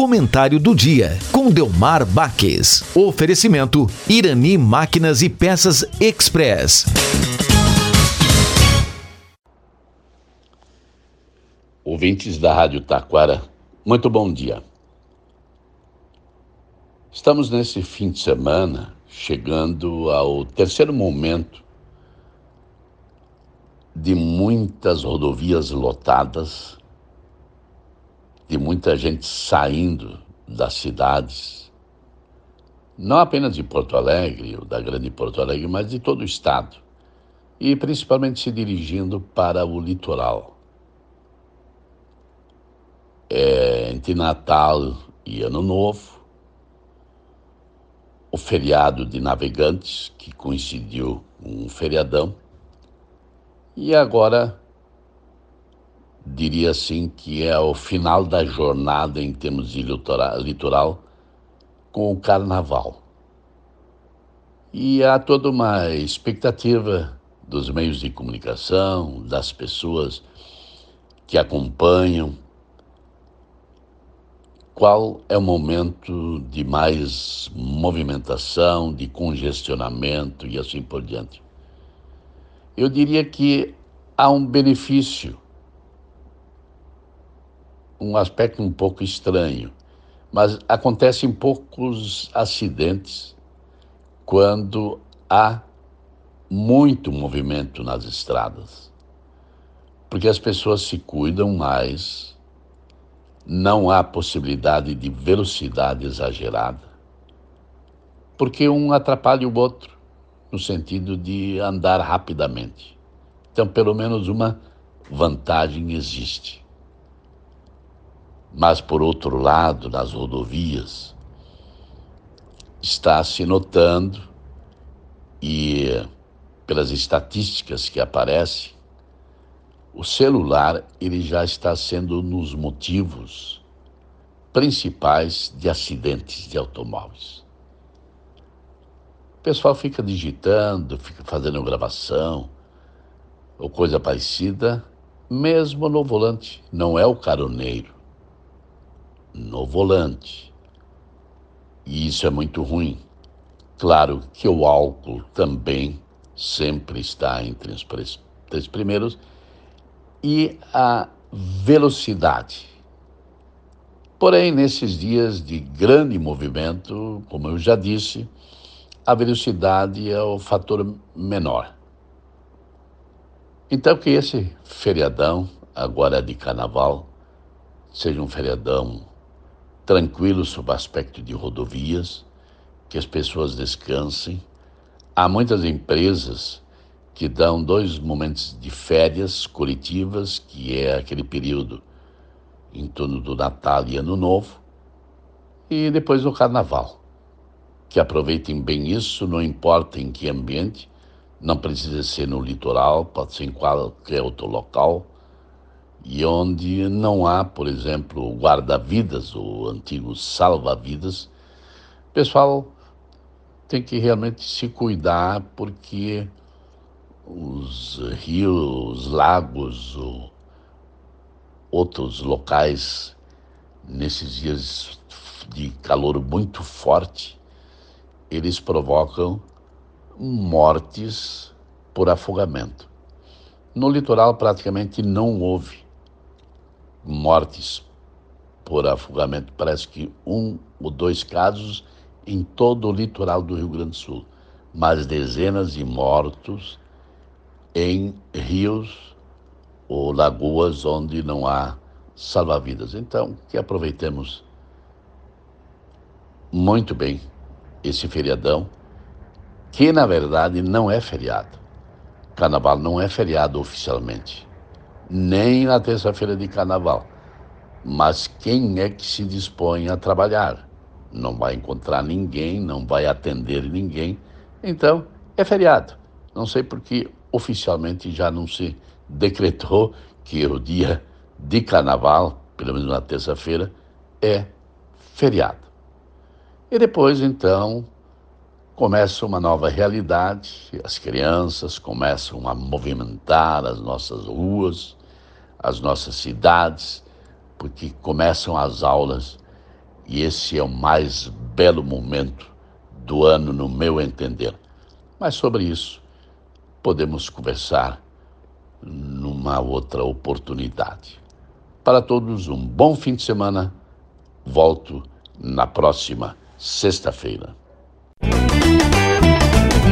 Comentário do dia com Delmar Baques. Oferecimento Irani Máquinas e Peças Express. Ouvintes da Rádio Taquara, muito bom dia. Estamos nesse fim de semana chegando ao terceiro momento de muitas rodovias lotadas, de muita gente saindo das cidades, não apenas de Porto Alegre, ou da grande Porto Alegre, mas de todo o estado, e principalmente se dirigindo para o litoral. É, entre Natal e Ano Novo, o feriado de navegantes, que coincidiu com um feriadão, e agora, diria assim que é o final da jornada em termos de litoral com o carnaval. E há toda uma expectativa dos meios de comunicação, das pessoas que acompanham. Qual é o momento de mais movimentação, de congestionamento e assim por diante? eu diria que há um benefício, um aspecto um pouco estranho, mas acontecem poucos acidentes quando há muito movimento nas estradas, porque as pessoas se cuidam mais, não há possibilidade de velocidade exagerada, porque um atrapalha o outro no sentido de andar rapidamente. Então, pelo menos uma vantagem existe. Mas, por outro lado, nas rodovias, está se notando, e pelas estatísticas que aparecem, o celular ele já está sendo nos motivos principais de acidentes de automóveis. O pessoal fica digitando, fica fazendo gravação ou coisa parecida, mesmo no volante. Não é o caroneiro. No volante. E isso é muito ruim. Claro que o álcool também sempre está entre os três primeiros. E a velocidade. Porém, nesses dias de grande movimento, como eu já disse, a velocidade é o fator menor. Então, que esse feriadão, agora de carnaval, seja um feriadão tranquilo sob o aspecto de rodovias, que as pessoas descansem. Há muitas empresas que dão dois momentos de férias coletivas, que é aquele período em torno do Natal e Ano Novo, e depois o Carnaval que aproveitem bem isso, não importa em que ambiente, não precisa ser no litoral, pode ser em qualquer outro local, e onde não há, por exemplo, guarda-vidas, o antigo salva-vidas, o pessoal tem que realmente se cuidar, porque os rios, lagos, ou outros locais, nesses dias de calor muito forte, eles provocam mortes por afogamento. No litoral, praticamente não houve mortes por afogamento. Parece que um ou dois casos em todo o litoral do Rio Grande do Sul, mas dezenas de mortos em rios ou lagoas onde não há salva-vidas. Então, que aproveitemos muito bem esse feriadão, que na verdade não é feriado. Carnaval não é feriado oficialmente, nem na terça-feira de carnaval. Mas quem é que se dispõe a trabalhar? Não vai encontrar ninguém, não vai atender ninguém. Então, é feriado. Não sei porque oficialmente já não se decretou que o dia de carnaval, pelo menos na terça-feira, é feriado. E depois, então, começa uma nova realidade, as crianças começam a movimentar as nossas ruas, as nossas cidades, porque começam as aulas E esse é o mais belo momento do ano, no meu entender. Mas sobre isso, podemos conversar numa outra oportunidade. Para todos, um bom fim de semana. Volto na próxima sexta-feira.